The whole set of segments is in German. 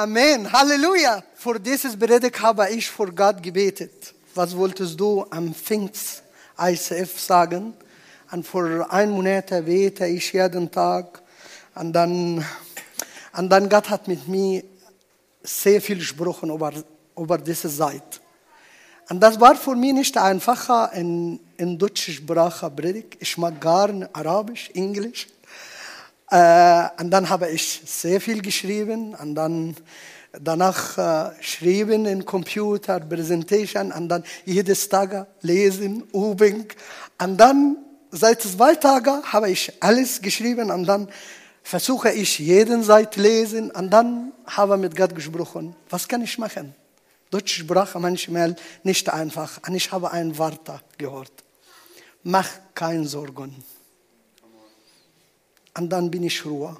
Amen. Halleluja. Für dieses Predigt habe ich vor Gott gebetet. Was wolltest du am Pfingst ICF sagen? Und vor ein Monat bete ich jeden Tag. Und dann, und dann Gott hat mit mir sehr viel gesprochen über, über diese Zeit. Und das war für mich nicht einfacher in, in deutscher Sprache Predigt. Ich mag gar nicht Arabisch, Englisch. Äh, und dann habe ich sehr viel geschrieben und dann danach äh, schreiben in Computer, Präsentation und dann jedes Tag lesen, üben. Und dann seit zwei Tagen habe ich alles geschrieben und dann versuche ich jeden Seite lesen und dann habe mit Gott gesprochen. Was kann ich machen? Deutsche Sprache manchmal nicht einfach. Und ich habe ein Wort gehört. Mach keine Sorgen. Und dann bin ich Ruhe.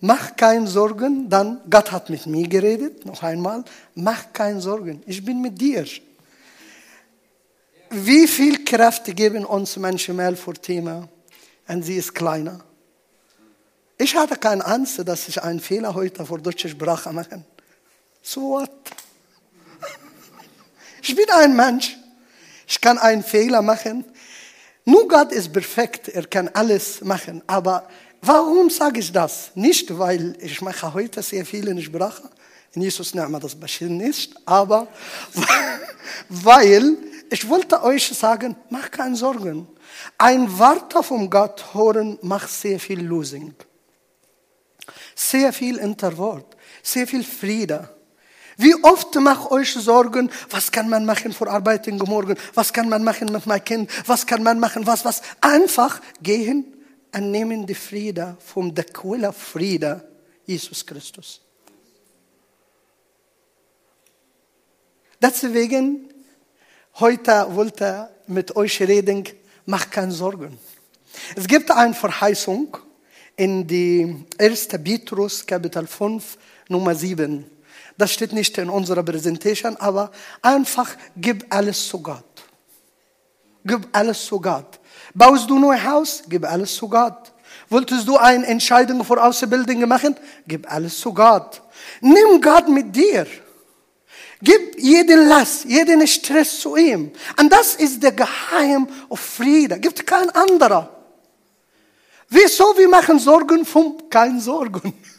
Mach keine Sorgen, dann, Gott hat mit mir geredet, noch einmal. Mach keine Sorgen, ich bin mit dir. Wie viel Kraft geben uns manchmal vor Thema? Und sie ist kleiner. Ich hatte keine Angst, dass ich einen Fehler heute vor deutscher Sprache mache. So what? Ich bin ein Mensch. Ich kann einen Fehler machen. Nur Gott ist perfekt, er kann alles machen. Aber warum sage ich das? Nicht, weil ich mache heute sehr viele Sprachen. In Jesus Name das bestimmt nicht. Aber weil ich wollte euch sagen, mach keine Sorgen. Ein Wort vom Gott hören macht sehr viel Losing. Sehr viel Interwort. Sehr viel Friede. Wie oft macht euch Sorgen, was kann man machen vor Arbeit morgen? Was kann man machen mit meinem Kind? Was kann man machen? Was, was? Einfach gehen und nehmen die Friede von der Quelle Friede, Jesus Christus. Deswegen, heute wollte mit euch reden, macht keine Sorgen. Es gibt eine Verheißung in die 1. Petrus, Kapitel 5, Nummer 7. Das steht nicht in unserer Präsentation, aber einfach gib alles zu Gott. Gib alles zu Gott. Baust du ein Haus? Gib alles zu Gott. Wolltest du eine Entscheidung für Auszubildung machen? Gib alles zu Gott. Nimm Gott mit dir. Gib jeden Last, jeden Stress zu ihm. Und das ist der Geheim auf Frieden. Gibt kein anderer. Wieso wir machen Sorgen von kein Sorgen?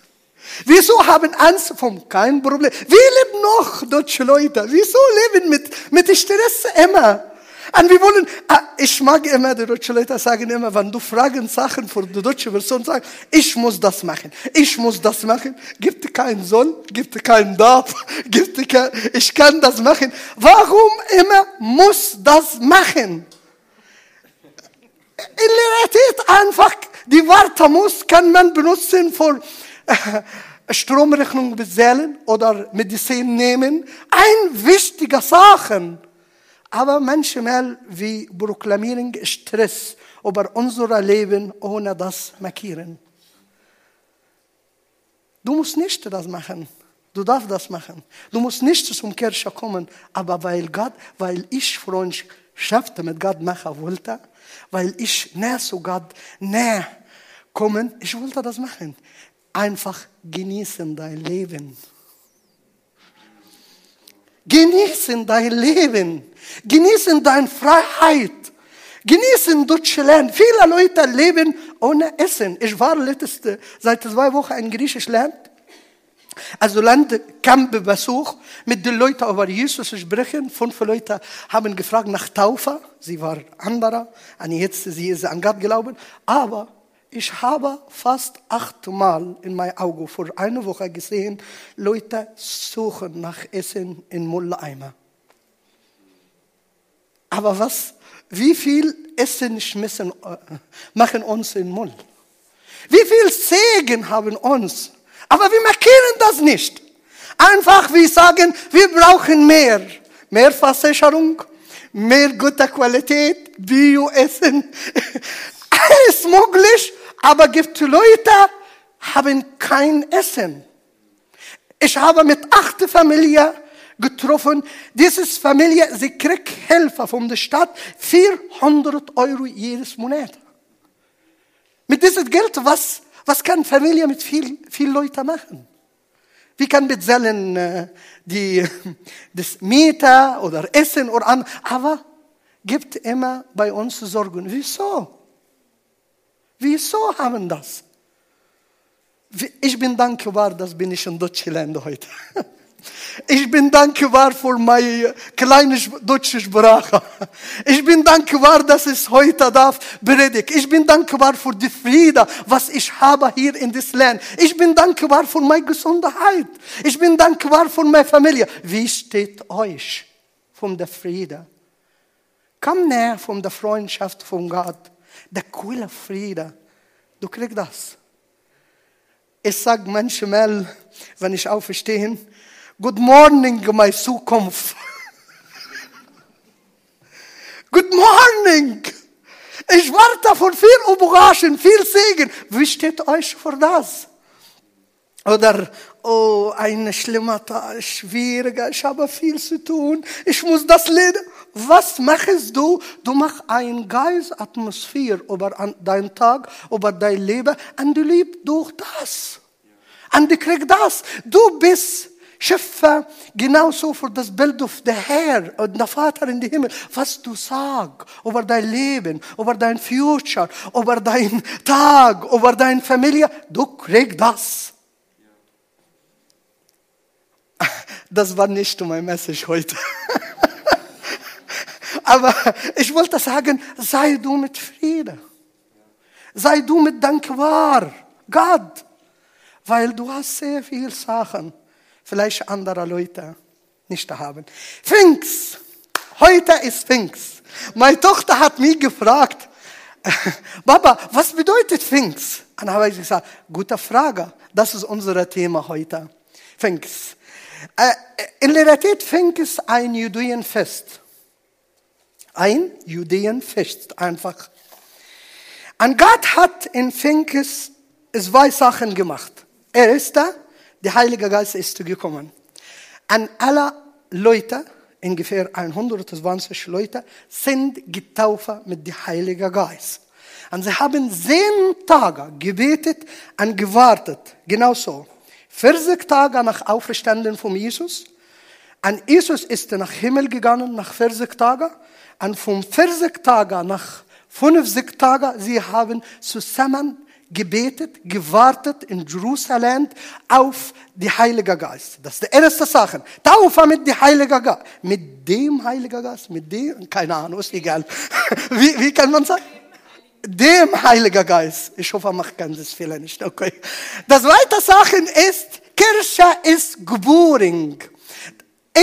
Wieso haben Angst von kein Problem? Wir leben noch, deutsche Leute. Wieso leben mit, mit Stress immer? Und wir wollen, ah, ich mag immer, die deutschen Leute sagen immer, wenn du Fragen Sachen für die deutsche Person sagst, ich muss das machen, ich muss das machen, gibt keinen Soll, gibt keinen Darf, gibt kein, ich kann das machen. Warum immer muss das machen? In Realität einfach, die Wörter muss, kann man benutzen für, Stromrechnung bezahlen oder Medizin nehmen. Ein wichtiger Sachen. Aber manchmal wir proklamieren Stress über unser Leben, ohne das markieren. Du musst nicht das machen. Du darfst das machen. Du musst nicht zum Kirche kommen, aber weil Gott, weil ich Freundschaft mit Gott machen wollte, weil ich näher zu Gott näher kommen, ich wollte das machen einfach genießen dein Leben. Genießen dein Leben. Genießen deine Freiheit. Genießen Deutschland. Viele Leute leben ohne Essen. Ich war letzte, seit zwei Wochen in Griechenland. Also Land Campbesuch mit den Leuten über Jesus sprechen. Fünf Leute haben gefragt nach Taufe. Sie war andere. Und jetzt sie ist an Gott glauben. Aber ich habe fast achtmal in mein Auge vor einer Woche gesehen, Leute suchen nach Essen in Mülleimer. Aber was, wie viel Essen schmissen, äh, machen uns in Müll? Wie viel Segen haben uns? Aber wir markieren das nicht. Einfach, wir sagen, wir brauchen mehr. Mehr Versicherung, mehr gute Qualität, Bio-Essen. Alles möglich, aber gibt Leute, haben kein Essen. Ich habe mit acht Familien getroffen. Diese Familie, sie kriegt Hilfe von der Stadt, 400 Euro jedes Monat. Mit diesem Geld, was Was kann Familie mit viel, viel Leuten machen? Wie kann bezahlen äh, die, das Mieter oder Essen oder an? Aber gibt immer bei uns Sorgen. Wieso? Wieso haben das? Ich bin dankbar, dass bin ich in Deutschland heute. Ich bin dankbar für meine kleine deutsche Sprache. Ich bin dankbar, dass ich heute darf predigen. Ich bin dankbar für die Friede, was ich habe hier in das Land. Ich bin dankbar für meine Gesundheit. Ich bin dankbar für meine Familie. Wie steht euch von der Friede? Komm näher von der Freundschaft von Gott. Der coole Friede. Du kriegst das. Ich sage manchmal, wenn ich aufstehe, Good morning, my Zukunft. Good morning. Ich warte von viel Überraschung, viel Segen. Wie steht euch vor das? Oder, oh, ein schlimmer Tag, schwieriger, ich habe viel zu tun, ich muss das lernen. Was machst du? Du machst eine Geistatmosphäre über deinen Tag, über dein Leben und du liebst durch das. Und du kriegst das. Du bist Schöpfer, genauso für das Bild auf der Herr und der Vater in den Himmel, was du sagst über dein Leben, über dein Future, über dein Tag, über deine Familie, du kriegst das. Das war nicht mein Message heute. Aber ich wollte sagen, sei du mit Frieden. Sei du mit Dankbar, Gott. Weil du hast sehr viele Sachen vielleicht andere Leute nicht haben. Pfingst. Heute ist Pfingst. Meine Tochter hat mich gefragt, Papa, was bedeutet Pfingst? Und dann habe ich gesagt, gute Frage. Das ist unser Thema heute. Pfingst. Äh, in Realität Pfingst ein Judeenfest. Ein Judeenfest, einfach. Und Gott hat in Pfingst zwei Sachen gemacht. Erster, der Heilige Geist ist gekommen. An alle Leute, ungefähr 120 Leute, sind getauft mit dem Heiligen Geist. Und sie haben zehn Tage gebetet und gewartet. Genau so. 40 Tage nach Auferstanden von Jesus. Und Jesus ist nach Himmel gegangen nach 40 Tagen. Und von 40 Tagen nach 50 Tagen, sie haben zusammen gebetet, gewartet in Jerusalem auf die Heilige Geist. Das ist die erste Sache. Taufe mit dem Heiligen Geist. Mit dem Heiligen Geist? Mit dem? Keine Ahnung, ist egal. Wie, wie kann man sagen? Dem Heiligen Geist. Ich hoffe, man kann das vielleicht nicht. Okay. Das zweite Sache ist, Kirche ist geboren.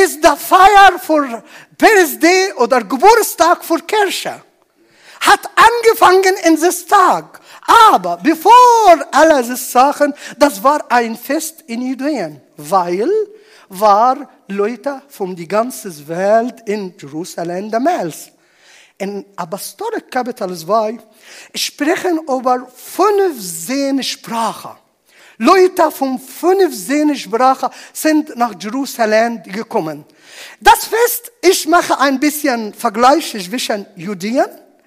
Ist der Feier für Birthday oder Geburtstag für Kirche. Hat angefangen in diesem Tag. Aber bevor alle diese Sachen, das war ein Fest in Judäen, weil war Leute von die ganze Welt in Jerusalem damals. In Apostolic Capital 2 sprechen über 15 Sprachen. Leute von 15 Sprachen sind nach Jerusalem gekommen. Das Fest, ich mache ein bisschen Vergleich zwischen Judäen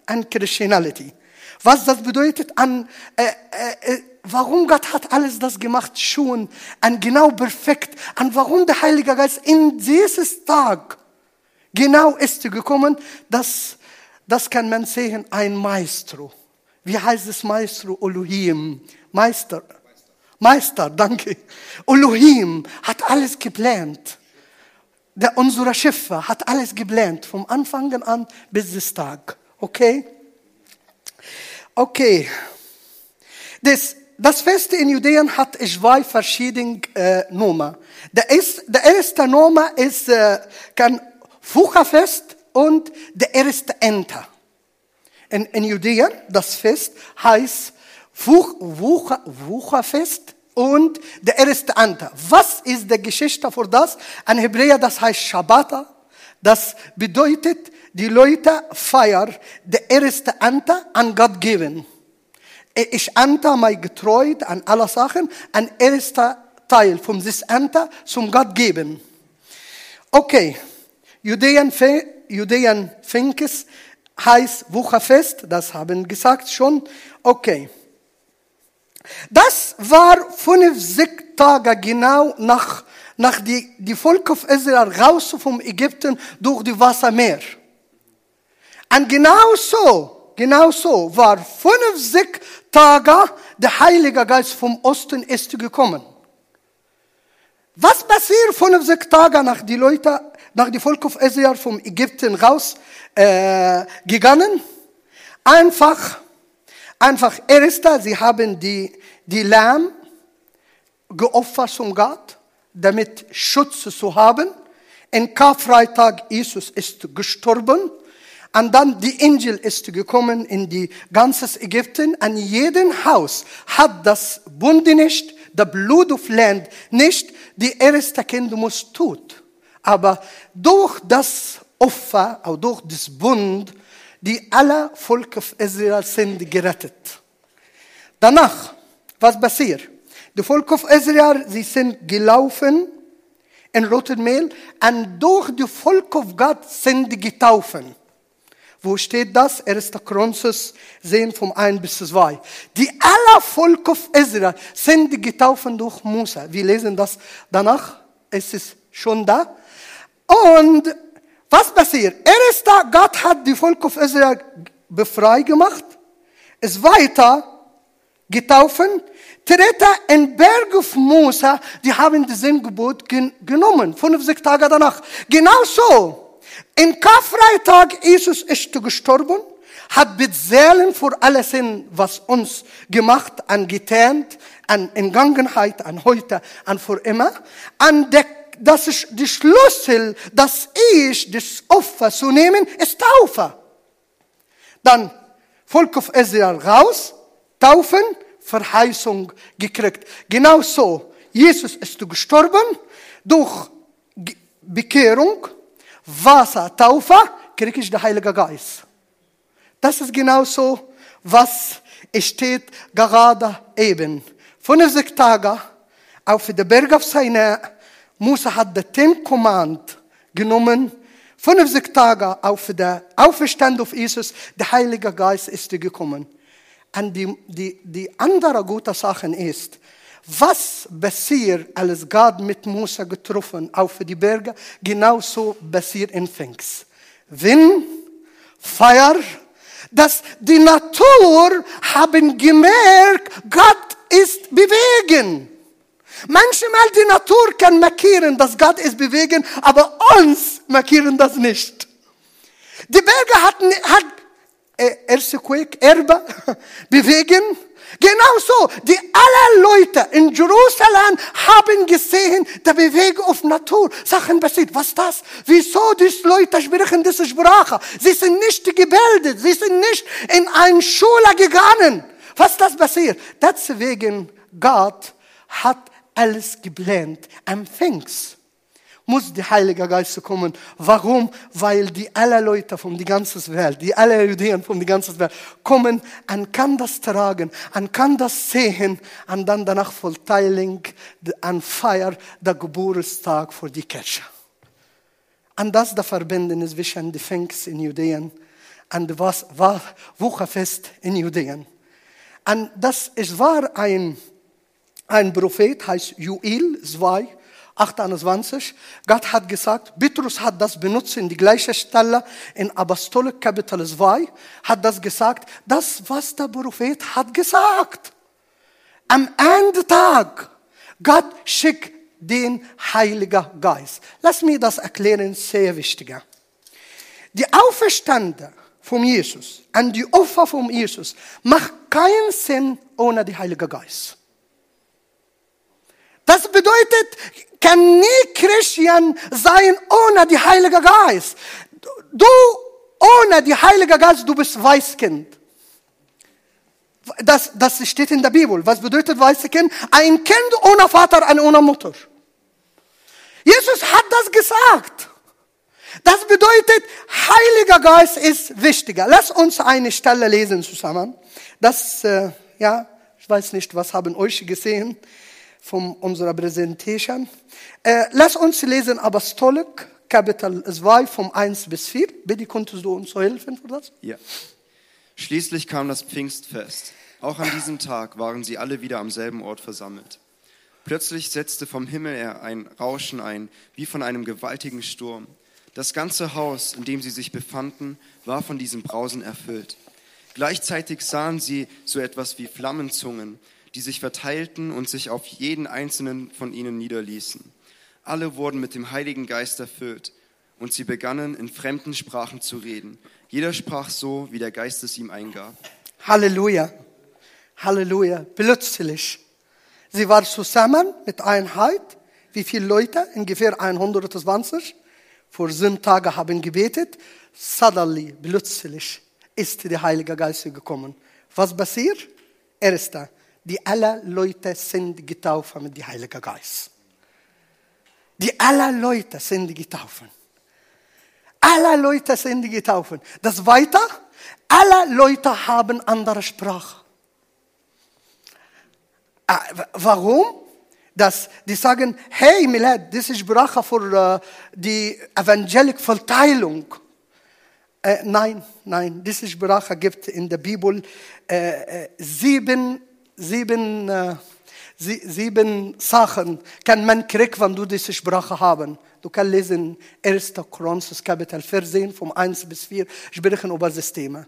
und Christianity. Was das bedeutet an, äh, äh, äh, warum Gott hat alles das gemacht schon, an genau perfekt, an warum der Heilige Geist in dieses Tag genau ist gekommen, das, das kann man sehen, ein Maestro. Wie heißt es Maestro? Elohim. Meister. Meister, danke. Elohim hat alles geplant. Der, unser Schiffer hat alles geplant, vom Anfang an bis des Tag. Okay? Okay. Das, das Fest in Judäen hat zwei verschiedene äh, Nummern. Der, ist, der erste Nummer ist äh, kann Fuchafest und der erste Enter. In, in Judäen, das Fest heißt Wuchafest und der erste Enter. Was ist die Geschichte für das? Ein Hebräer, das heißt Shabbat. Das bedeutet, die Leute feiern der erste Ante an Gott geben. Ich ante mein getreu an alle Sachen, ein erster Teil von diesem Ante zum Gott geben. Okay, Judäen, Judäen Finkes heißt Wucherfest, das haben gesagt schon. Okay. Das war 50 Tage genau nach, nach die, die Volk of Israel raus vom Ägypten durch die Wassermeer. Und genau so, genau so war 50 Tage der Heilige Geist vom Osten ist gekommen. Was passiert 50 Tage nach die Leute, nach die Volk of Israel vom Ägypten raus äh, gegangen? Einfach, einfach erster, sie haben die, die Lamm geopfert zum Gott, damit Schutz zu haben. In Karfreitag Jesus ist gestorben. Und dann die Engel ist gekommen in die ganzes Ägypten. An jedem Haus hat das Bund nicht, der Blut auf Land nicht. Die erste Kind muss tut. Aber durch das Opfer, auch durch das Bund, die alle Volk Israel sind gerettet. Danach, was passiert? Die Volk Israel, sie sind gelaufen in Roten Mehl und durch die Volk of Gott sind getaufen. Wo steht das? 1. Chronicus 10 vom 1 bis 2. Die aller Volk of Israel sind getauft durch Musa. Wir lesen das danach. Es ist schon da. Und was passiert? Erster, Gott hat die Volk of Israel befreit gemacht, ist weiter getaufen. Dritter, in Berg of Musa, die haben das Gebot gen genommen, 50 Tage danach. Genauso, in Karfreitag, Jesus ist gestorben, hat bezahlen für alles, was uns gemacht, an getarnt, an Entgangenheit, an heute, an für immer. An der, das ist die Schlüssel, das ich, das Opfer zu nehmen, ist Taufe. Dann Volk of Israel raus, taufen, Verheißung gekriegt. Genau so. Jesus ist gestorben durch Bekehrung, Wasser, Taufe, kriege ich den Heiligen Geist. Das ist genau so, was steht gerade eben. 50 Tage auf der Berg auf Sinai, Musa hat den Ten Command genommen. 50 Tage auf der Auferstand auf Jesus, der Heilige Geist ist gekommen. Und die, die, die andere gute Sache ist, was passiert, als Gott mit Musa getroffen auf die Berge, genauso passiert in Pfingst. Wind, Feuer, dass die Natur haben gemerkt, Gott ist bewegen. Manchmal die Natur kann markieren, dass Gott ist bewegen, aber uns markieren das nicht. Die Berge hatten, hat äh, Earthquake, Erbe bewegen. Genauso, die alle Leute in Jerusalem haben gesehen, der Bewegung auf Natur. Sachen passiert. Was das? Wieso die Leute sprechen diese Sprache? Sie sind nicht gebildet. Sie sind nicht in eine Schule gegangen. Was das passiert? Deswegen Gott hat alles geplant. Am Pfingst muss der Heilige Geist kommen. Warum? Weil die alle Leute von der ganzen Welt, die alle Judäen von der ganzen Welt kommen und kann das tragen, und kann das sehen und dann danach verteilen an Feier der Geburtstag für die Kirche. Und das der Verbinden zwischen den Pfingst in Judäen und was war Wochefest in Judäen. Und das es war ein, ein Prophet, heißt Joel 2, 28. Gott hat gesagt, Petrus hat das benutzt in die gleiche Stelle in Apostolik Kapitel 2, hat das gesagt, das was der Prophet hat gesagt. Am Ende Tag, Gott schickt den Heiligen Geist. Lass mir das erklären, sehr wichtiger. Die Auferstande von Jesus und die Opfer von Jesus macht keinen Sinn ohne den Heiligen Geist. Das bedeutet, kann nie Christian sein ohne die Heilige Geist. Du ohne die Heilige Geist, du bist Weißkind. Das, das steht in der Bibel. Was bedeutet weiße Kind? Ein Kind ohne Vater und ohne Mutter. Jesus hat das gesagt. Das bedeutet, Heiliger Geist ist wichtiger. Lass uns eine Stelle lesen zusammen. Das, äh, ja, ich weiß nicht, was haben euch gesehen von unserer Präsentation. Äh, lass uns lesen Apostolik, Kapitel 2, vom 1 bis 4. Bitte, könntest du uns helfen für das? Ja. Schließlich kam das Pfingstfest. Auch an diesem Tag waren sie alle wieder am selben Ort versammelt. Plötzlich setzte vom Himmel her ein Rauschen ein, wie von einem gewaltigen Sturm. Das ganze Haus, in dem sie sich befanden, war von diesem Brausen erfüllt. Gleichzeitig sahen sie so etwas wie Flammenzungen, die sich verteilten und sich auf jeden einzelnen von ihnen niederließen. Alle wurden mit dem Heiligen Geist erfüllt und sie begannen in fremden Sprachen zu reden. Jeder sprach so, wie der Geist es ihm eingab. Halleluja. Halleluja. Plötzlich. Sie war zusammen mit Einheit. Wie viele Leute? Ungefähr 120. Vor sieben Tagen haben gebetet. Suddenly, plötzlich, ist der Heilige Geist gekommen. Was passiert? Erster, die alle Leute sind getauft mit dem Heiligen Geist. Die alle Leute sind getauft. Alle Leute sind getauft. Das weiter, alle Leute haben andere Sprache. Ah, Warum? Dass die sagen, hey Milad, das ist Sprache für die Evangelik Verteilung. Äh, nein, nein, diese Sprache gibt in der Bibel äh, äh, sieben, sieben, äh, sie, sieben Sachen, kann man kriegen, wenn du diese Sprache haben. Du kannst lesen 1. Chronicles Kapitel 14, vom 1 bis 4, sprechen über Systeme.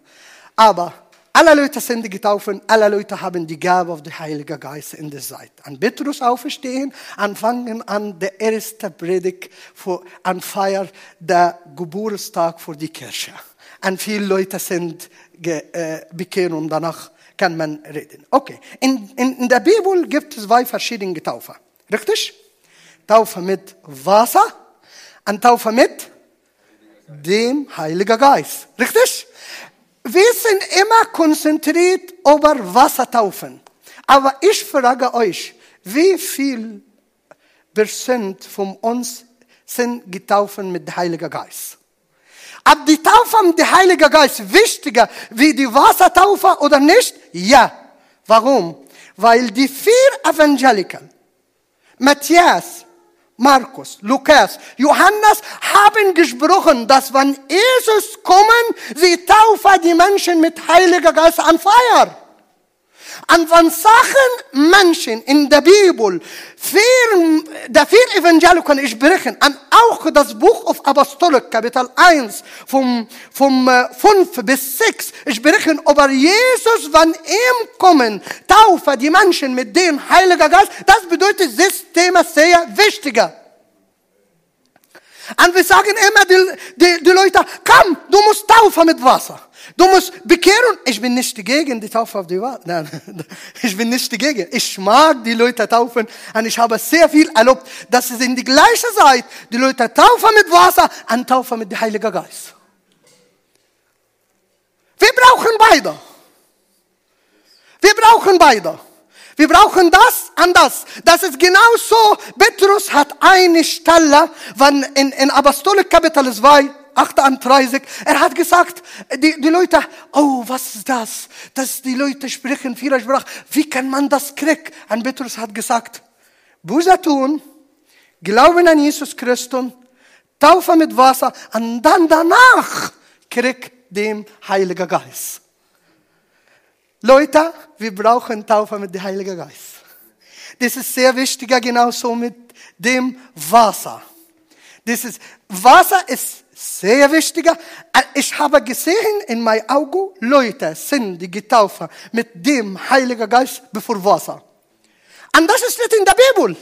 Aber alle Leute sind getauft, alle Leute haben die Gabe auf den Heiligen Geist in der Zeit. An Petrus aufstehen, anfangen an der erste Predigt, für, an Feier der Geburtstag für die Kirche. An viele Leute sind äh, bekehrt und danach kann man reden. Okay, in, in, in der Bibel gibt es zwei verschiedene Taufe. Richtig? Taufe mit Wasser und Taufe mit dem Heiligen Geist. Richtig? Wir sind immer konzentriert über Wassertaufen. Aber ich frage euch, wie viel Prozent von uns sind getauft mit dem Heiligen Geist? Ob die Taufe mit dem Heiligen Geist wichtiger wie die Wassertaufe oder nicht? Ja. Warum? Weil die vier Evangeliker, Matthias, Markus, Lukas, Johannes haben gesprochen, dass wenn Jesus kommen, sie taufen die Menschen mit Heiliger Geist an Feier. Und wenn Sachen Menschen in der Bibel, der vier Evangelikern sprechen, und auch das Buch auf Apostolik, Kapitel 1, vom, vom äh, 5 bis 6, sprechen über Jesus, wenn ihm kommen, taufe die Menschen mit dem Heiligen Geist, das bedeutet, das Thema sehr wichtiger. Und wir sagen immer die, die, die Leute, komm, du musst taufen mit Wasser. Du musst bekehren. Ich bin nicht gegen die Taufe auf die Wasser. Nein, ich bin nicht dagegen. Ich mag die Leute taufen und ich habe sehr viel erlaubt, dass es in die gleiche Zeit die Leute taufen mit Wasser und taufen mit dem Heiligen Geist. Wir brauchen beide. Wir brauchen beide. Wir brauchen das und das. Ist genau so. Petrus hat eine Stelle, wenn in, in Apostolik Kapitel 2, 38, er hat gesagt, die, die Leute, oh, was ist das? Dass die Leute sprechen vieler Sprache. Wie kann man das kriegen? Und Petrus hat gesagt, Buße tun, glauben an Jesus Christus, Taufe mit Wasser und dann danach krieg dem Heiligen Geist. Leute, wir brauchen Taufe mit dem Heiligen Geist. Das ist sehr wichtig, genauso mit dem Wasser. Das ist, Wasser ist sehr wichtig. Ich habe gesehen in meinen Augen, Leute sind die getauft mit dem Heiligen Geist bevor Wasser. Und das ist nicht in der Bibel.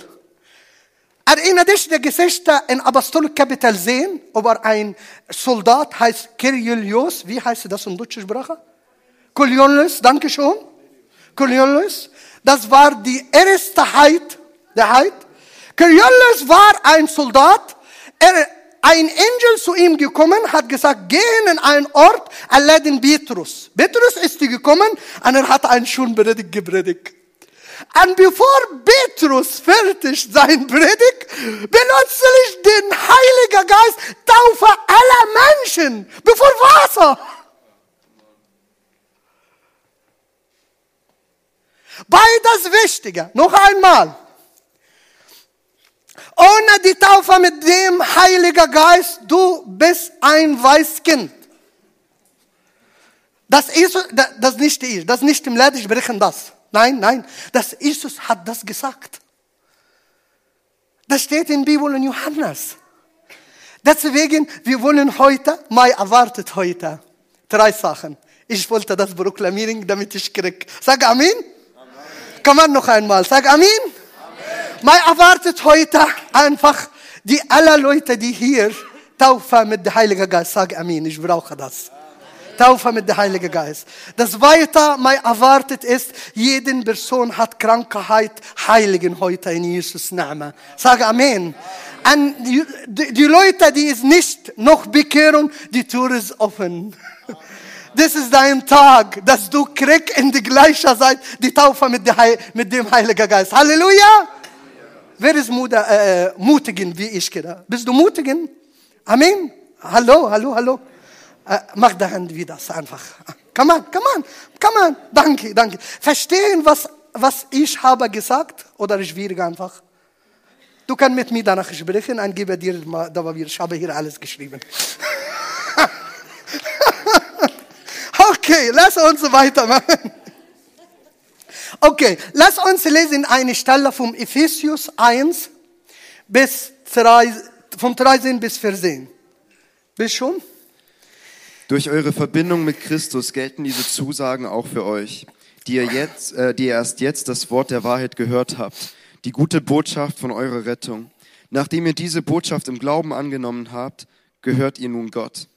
Erinnert dich die Geschichte in Apostolik Kapitel 10 über ein Soldat, heißt Kyrios. Wie heißt das in deutscher Sprache? Coriolis, danke schön. Coriolis, das war die erste Heid, der Heid. Coriolis war ein Soldat. Er, ein Engel zu ihm gekommen, hat gesagt, geh in einen Ort, den Petrus. Petrus ist gekommen und er hat einen schönen Predigt gepredigt. Und bevor Petrus fertig sein Predigt, plötzlich den Heiligen Geist taufe aller Menschen, bevor Wasser. Beides Wichtige. Noch einmal. Ohne die Taufe mit dem Heiligen Geist, du bist ein Weißkind. Das da- das nicht ich, das nicht im Leben sprechen das. Nein, nein, das Jesus hat das gesagt. Das steht in Bibel in Johannes. Deswegen, wir wollen heute, Mai erwartet heute, drei Sachen. Ich wollte das proklamieren, damit ich krieg. Sag Amen. Amen. Kann man noch einmal. Sag Amen. Amen. Mai erwartet heute einfach die alle Leute, die hier Taufe mit dem Heiligen Geist. Sag Amen. Ich brauche das. Taufe mit dem Heiligen Geist. Das Zweite, mein erwartet ist, jede Person hat Krankheit, heiligen heute in Jesus Name. Sag Amen. Und die, die, die Leute, die es nicht noch bekehren, die Tür ist offen. Das ist dein Tag, dass du kriegst in die gleiche Zeit die Taufe mit, dem Heiligen Geist. Halleluja! Wer ist muda, äh, mutigen wie ich gerade? Bist du mutigen? Amen. Hallo, hallo, hallo. Äh, mach die Hand wieder einfach. Come on, come on, come on. Danke, danke. Verstehen, was, was ich habe gesagt? Oder schwierig einfach? Du kannst mit mir danach sprechen und gebe dir wir, ich habe hier alles geschrieben. okay, lass uns weitermachen. Okay, lass uns lesen eine Stelle vom Ephesus 1 bis 3, vom 13 bis 14. Bist schon? Durch eure Verbindung mit Christus gelten diese Zusagen auch für euch, die ihr, jetzt, äh, die ihr erst jetzt das Wort der Wahrheit gehört habt, die gute Botschaft von eurer Rettung. Nachdem ihr diese Botschaft im Glauben angenommen habt, gehört ihr nun Gott.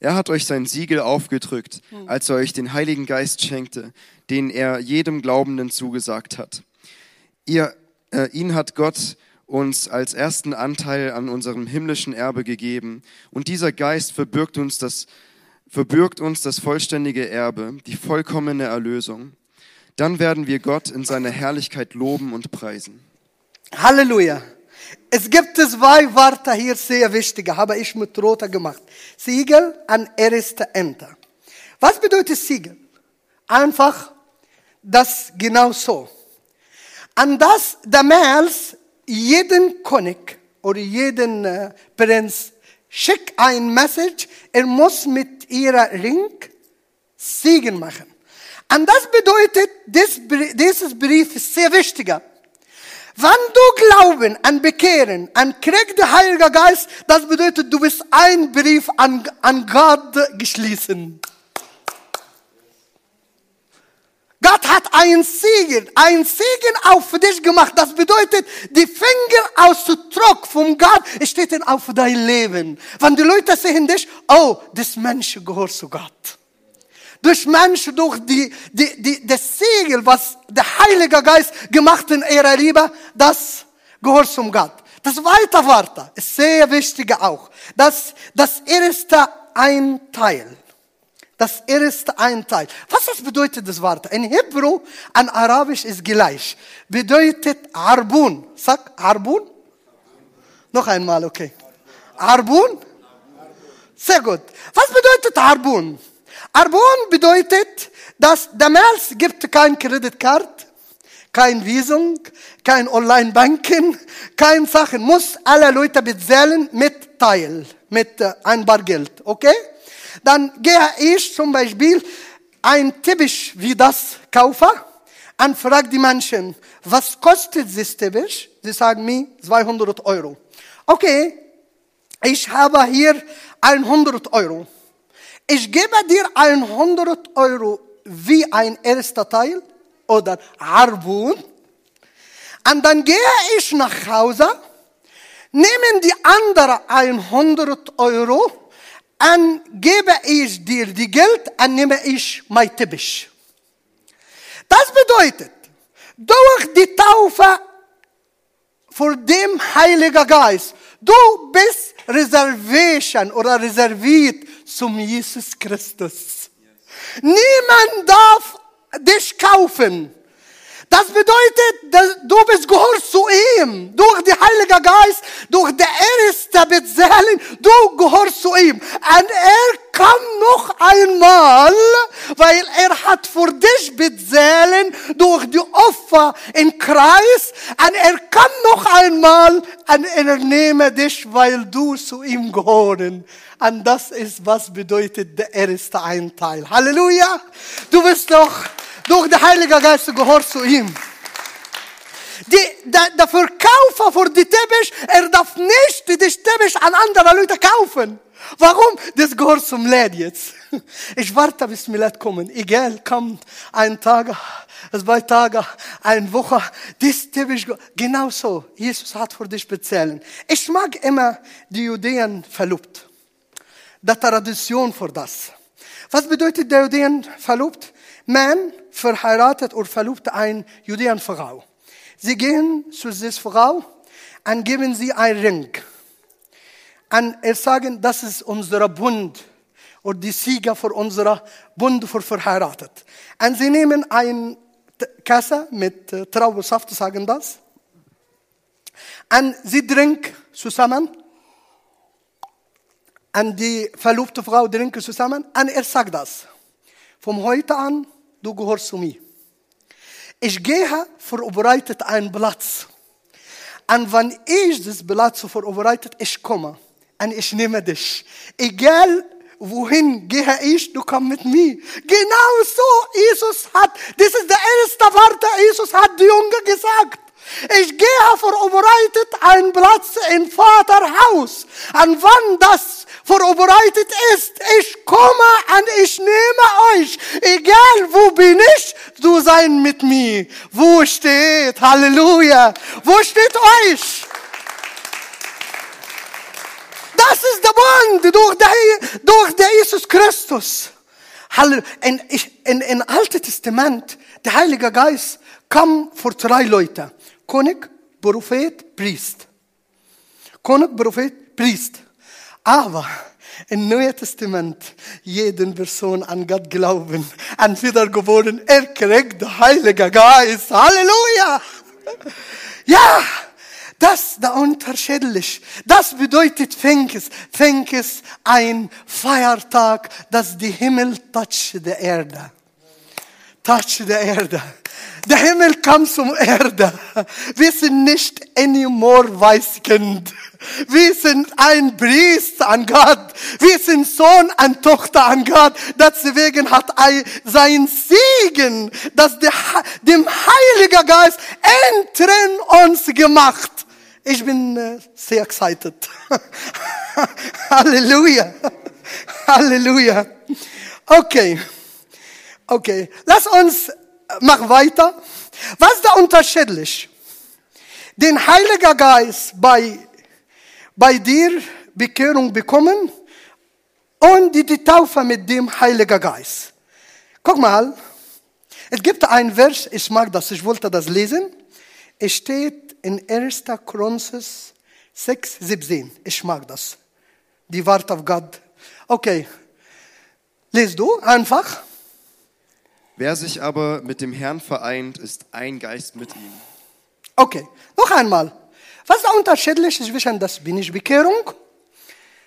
Er hat euch sein Siegel aufgedrückt, als er euch den Heiligen Geist schenkte, den er jedem Glaubenden zugesagt hat. Ihr, äh, ihn hat Gott uns als ersten Anteil an unserem himmlischen Erbe gegeben. Und dieser Geist verbirgt uns das, verbirgt uns das vollständige Erbe, die vollkommene Erlösung. Dann werden wir Gott in seiner Herrlichkeit loben und preisen. Halleluja. Es gibt zwei Wörter hier sehr wichtige, habe ich mit roter gemacht. Siegel und erste Enter. Was bedeutet Siegel? Einfach das genau so. Und das damals jeden König oder jeden äh, Prinz schickt ein Message, er muss mit ihrer Ring Siegel machen. Und das bedeutet, dieses Brief ist sehr wichtiger. Wenn du glauben an Bekehren, an krieg der Heilige Geist, das bedeutet, du bist ein Brief an, an Gott geschlossen. Gott hat ein Siegel, ein Siegel auch für dich gemacht. Das bedeutet, die Finger auszudruck vom Gott steht auf dein Leben. Wenn die Leute sehen dich, oh, das Mensch gehört zu Gott. Durch Mensch, durch die, die, die, das Siegel, was der Heilige Geist gemacht in ihrer Liebe, das gehört zum Gott. Das zweite Wort ist sehr wichtig auch. Das, das erste ein Teil. Das erste ein Teil. Was das bedeutet das Wort? In Hebräu, an Arabisch ist gleich. Bedeutet Arbun. Sag Arbun. Noch einmal, okay. Arbun. Sehr gut. Was bedeutet Arbun? Arbon bedeutet, dass damals gibt kein Kreditkarte, kein Visum, kein Online-Banken, kein Sachen. Muss alle Leute bezahlen mit Teil, mit äh, ein Bargeld, okay? Dann gehe ich zum Beispiel ein Teppich wie das kaufen und frage die Menschen, was kostet dieses Teppich? Sie sagen mir 200 Euro. Okay, ich habe hier 100 Euro. Ich gebe dir 100 Euro wie ein erster Teil oder Arbun. Und dann gehe ich nach Hause, nehme die andere 100 Euro und gebe ich dir die Geld und nehme ich mein Teppich. Das bedeutet, durch die Taufe vor dem Heiligen Geist, du bist Reservation oder reserviert zum Jesus Christus. Niemand darf dich kaufen. Das bedeutet, dass du bist gehört zu ihm durch den Heilige Geist durch der erste bezählen, du gehörst zu ihm. Und er kam noch einmal, weil er hat für dich bezählen durch die Opfer im Kreis. Und er kam noch einmal und er nehme dich, weil du zu ihm gehören. Und das ist, was bedeutet der erste Einteil. Halleluja! Du bist doch durch den Heiligen Geist gehört zu ihm. Die, der, der Verkäufer für die Teppich, er darf nicht die Teppich an andere Leute kaufen. Warum? Das gehört zum Led jetzt. Ich warte, bis Milad kommen. Egal, kommt ein Tag, zwei Tage, eine Woche. Das Teppich, genau so. Jesus hat für dich bezahlen. Ich mag immer die Judäen verlobt. Die Tradition für das. Was bedeutet der Judäen verlobt? Mann verheiratet oder verlobt eine Judäenfrau. Sie gehen zu dieser Frau und geben sie einen Ring. Und er sagen, das ist unser Bund oder die Sieger für unser Bund für verheiratet. Und sie nehmen eine Kasse mit Traubensaft, sagen das. Und sie trinken zusammen. Und die verlobte Frau trinken zusammen. Und er sagt das. Von heute an, du gehörst zu mir. Ich gehe vorbereitet einen Platz. Und wenn ich das Platz vorbereitet, ich komme. Und ich nehme dich. Egal, wohin gehe ich, du kommst mit mir. Genau so, Jesus hat, das ist der erste Wort, Jesus hat die Jünger gesagt. Ich gehe vorbereitet einen Platz im Vaterhaus. Und wann das vorbereitet ist, ich komme und ich nehme euch. Egal wo bin ich, du sein mit mir. Wo steht, Halleluja, wo steht euch? Das ist der Bund durch, den, durch den Jesus Christus. In, in, in Alten Testament, der Heilige Geist kam für drei Leute. König, Prophet, Priest. König, Prophet, Priest. Aber im Neuen Testament, jeden Person an Gott glauben, an wiedergeboren, er kriegt den Heiligen Geist. Halleluja! Ja! Das ist der unterschiedlich. Das bedeutet Pfingst. Pfingst ein Feiertag, dass die Himmel touch der Erde. Touch der Erde. Der Himmel kam zum Erde. Wir sind nicht anymore Weißkind. Wir sind ein Priester an Gott. Wir sind Sohn und Tochter an Gott. Deswegen hat sein Segen, dass dem Heiligen Geist entren uns gemacht. Ich bin äh, sehr excited. Halleluja. Halleluja. Okay. Okay. Lass uns mach weiter. Was ist da unterschiedlich? Den Heiliger Geist bei, bei dir Bekehrung bekommen und die, die Taufe mit dem Heiligen Geist. Guck mal, es gibt ein Vers, ich mag das, ich wollte das lesen. Es steht in 1. Chronicles 6, 17. Ich mag das. Die Wort auf Gott. Okay. Lest du einfach. Wer sich aber mit dem Herrn vereint, ist ein Geist mit ihm. Okay, noch einmal. Was ist unterschiedlich zwischen das bin ich Bekehrung,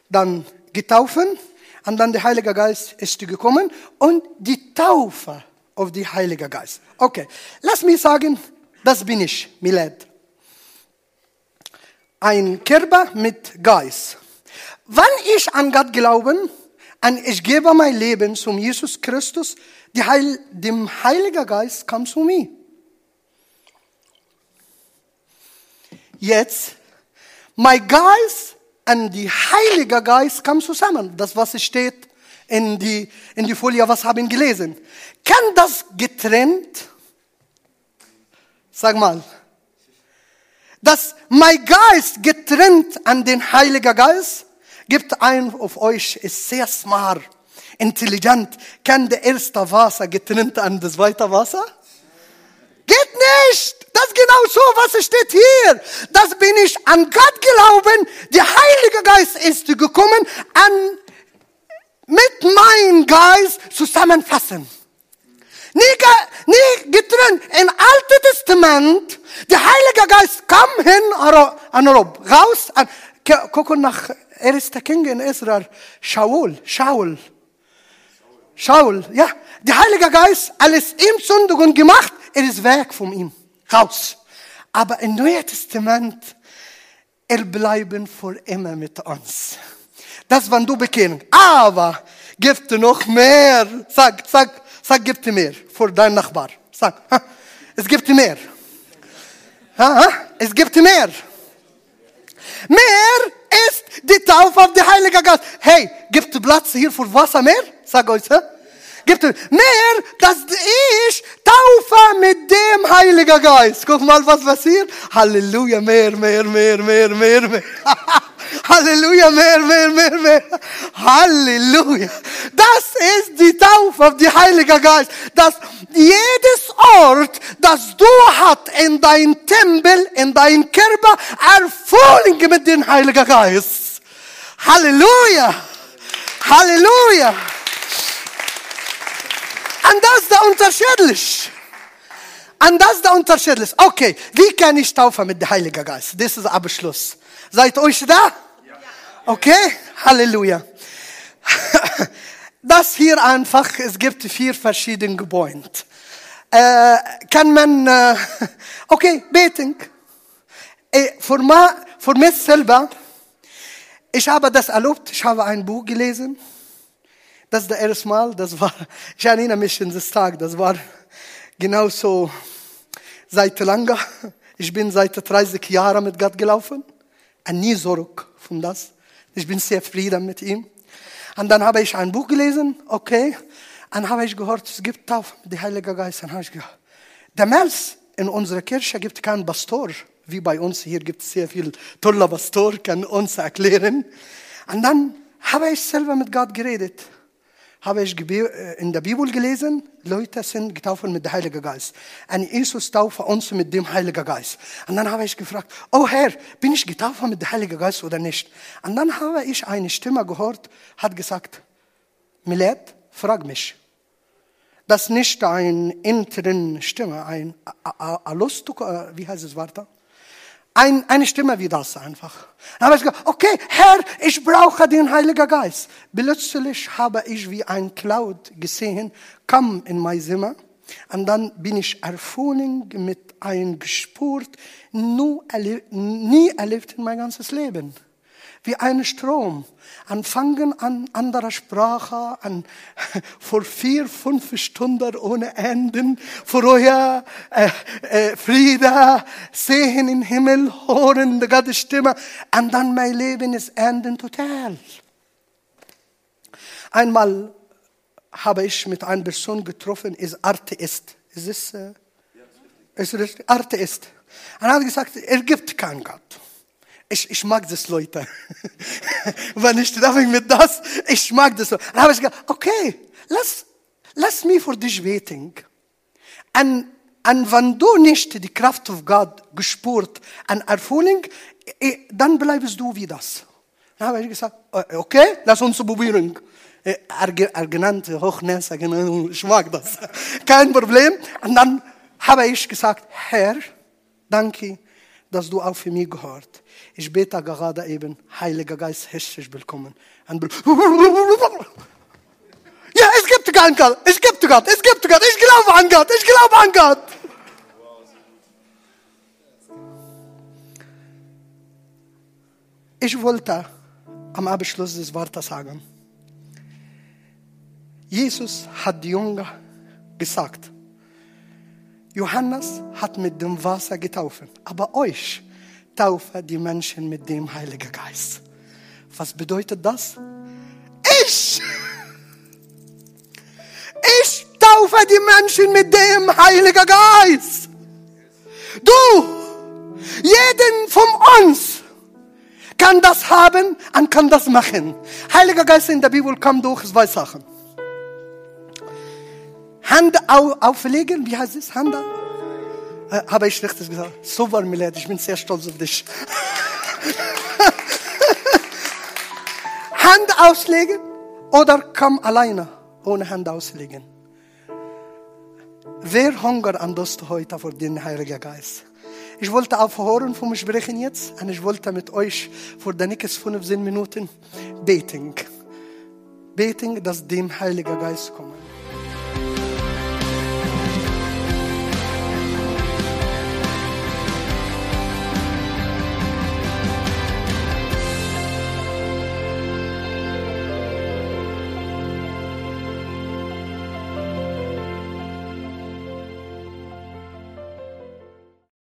dann getaufen und dann der Heilige Geist ist gekommen und die Taufe auf die Heilige Geist. Okay, lass mich sagen, das bin ich, Milad. Ein Körper mit Geist. Wenn ich an Gott glaube und ich gebe mein Leben zum Jesus Christus, Heil, dem Heiligen Geist kam zu mir. Jetzt, mein Geist und die Heilige Geist kam zusammen. Das, was steht in die, in die Folie, was haben gelesen. Kann das getrennt? Sag mal. Dass mein Geist getrennt an den Heiligen Geist, gibt ein auf euch, ist sehr smart intelligent, kann der erste Wasser getrennt an das zweite Wasser? Geht nicht! Das ist genau so, was steht hier. Das bin ich an Gott glauben. Der Heilige Geist ist gekommen, an, mit meinem Geist zusammenfassen. Nie, nie getrennt. Im Alten Testament, der Heilige Geist kam hin an Rob, raus. An, ke- gucken nach erster King in Israel, Shaul, Shaul. Shaul, ja. Der Heilige Geist, alles ihm Sündigung gemacht, er ist weg von ihm, raus. Aber im Neuen Testament, er bleiben für immer mit uns. Das, wenn du bekennen. Aber gibt noch mehr. Sag, sag, sag, gibt mehr für deinen Nachbar. Sag, es gibt mehr. Es gibt mehr. Mehr ist die Taufe auf den Heiligen Geist. Hey, gibt Platz hier für Wasser mehr? Sag euch, hä? Gibt mehr, dass ich taufe mit dem Heiligen Geist. Guck mal, was passiert. Halleluja, mehr, mehr, mehr, mehr, mehr, mehr. Halleluja, mehr, mehr, mehr, mehr. Halleluja. Das ist die Taufe auf den Heiligen Geist. Dass jedes Ort, das du hast in dein Tempel, in dein Körper, Erfüllung mit dem Heiligen Geist. Halleluja. Halleluja. Und das ist der unterschiedlich. Und das ist der unterschiedlich. Okay, wie kann ich taufen mit dem Heiligen Geist? Das ist Abschluss. Seid euch da? Okay, Halleluja. Das hier einfach, es gibt vier verschiedene Gebäude. Äh, kann man, äh, okay, beten. Äh, für, ma, für mich selber, ich habe das erlebt, ich habe ein Buch gelesen. Das ist das erste Mal, das war, ich erinnere mich an das Tag, das war genau so seit langer. Ich bin seit 30 Jahren mit Gott gelaufen. Und nie zurück von das. Ich bin sehr frieden mit ihm. Und dann habe ich ein Buch gelesen, okay. Und habe ich gehört, es gibt Taufe mit dem Heiligen Geist. Und habe ich gehört, damals in unserer Kirche gibt es keinen Pastor. Wie bei uns hier gibt es sehr viel toller Pastor, kann uns erklären. Und dann habe ich selber mit Gott geredet habe ich äh, in der Bibel gelesen, Leute sind getauft mit dem Heiligen Geist. Und Jesus taufe uns mit dem Heiligen Geist. Und dann habe ich gefragt, oh Herr, bin ich getauft mit dem Heiligen Geist oder nicht? Und dann habe ich eine Stimme gehört, hat gesagt, Milad, frag mich. Das ist nicht eine innere Stimme, ein A- A- Alustuk, äh, wie heißt es weiter? Ein, eine Stimme wie das einfach. Dann habe ich gesagt, okay, Herr, ich brauche den Heiligen Geist. Plötzlich habe ich wie ein Cloud gesehen, kam in mein Zimmer. Und dann bin ich erfüllt mit einem erle nie erlebt in mein ganzes Leben. Wie ein Strom. Anfangen an anderer Sprache, an vor vier, fünf Stunden ohne Enden. Vorher äh, äh, Friede, sehen im Himmel, hören die Gottes Stimme. Und dann mein Leben ist enden total. Einmal habe ich mit einer Person getroffen, ist Atheist. Ist es, äh, ist es Atheist? Und er hat gesagt, er gibt keinen Gott. Ich, ich mag das, Leute. Wenn ich treffe mit das, ich mag das. Dann habe ich gesagt, okay, lass, lass mich für dich beten. Und, und wenn du nicht die Kraft von Gott gespürt an Erfüllung, dann bleibst du wie das. Dann habe ich gesagt, äh, okay, lass uns probieren. Äh, Er, genannte Hochnäser, genau, ich mag das. Kein Problem. Und dann habe ich gesagt, Herr, danke, dass du auch für mich gehört. Ich bete gerade eben, Heiliger Geist, herzlich willkommen. Und ja, es gibt keinen Gott, es gibt Gott, es gibt Gott, ich glaube an Gott, ich glaube an Gott. Ich wollte am Abschluss des Wortes sagen, Jesus hat die Jünger gesagt, Johannes hat mit dem Wasser getauft, aber euch taufe die Menschen mit dem Heiligen Geist. Was bedeutet das? Ich! Ich taufe die Menschen mit dem Heiligen Geist. Du, jeden von uns kann das haben und kann das machen. Heiliger Geist in der Bibel kommt durch zwei Sachen. Hand au auflegen, wie heißt es? Hand äh, Habe ich richtig gesagt? Super, Milad, ich bin sehr stolz auf dich. Hand auslegen oder komm alleine ohne Hand auslegen. Wer hungert an heute vor den Heiligen Geist? Ich wollte aufhören vom Sprechen jetzt und ich wollte mit euch vor den nächsten 15 Minuten beten. Beten, dass dem Heiligen Geist kommen.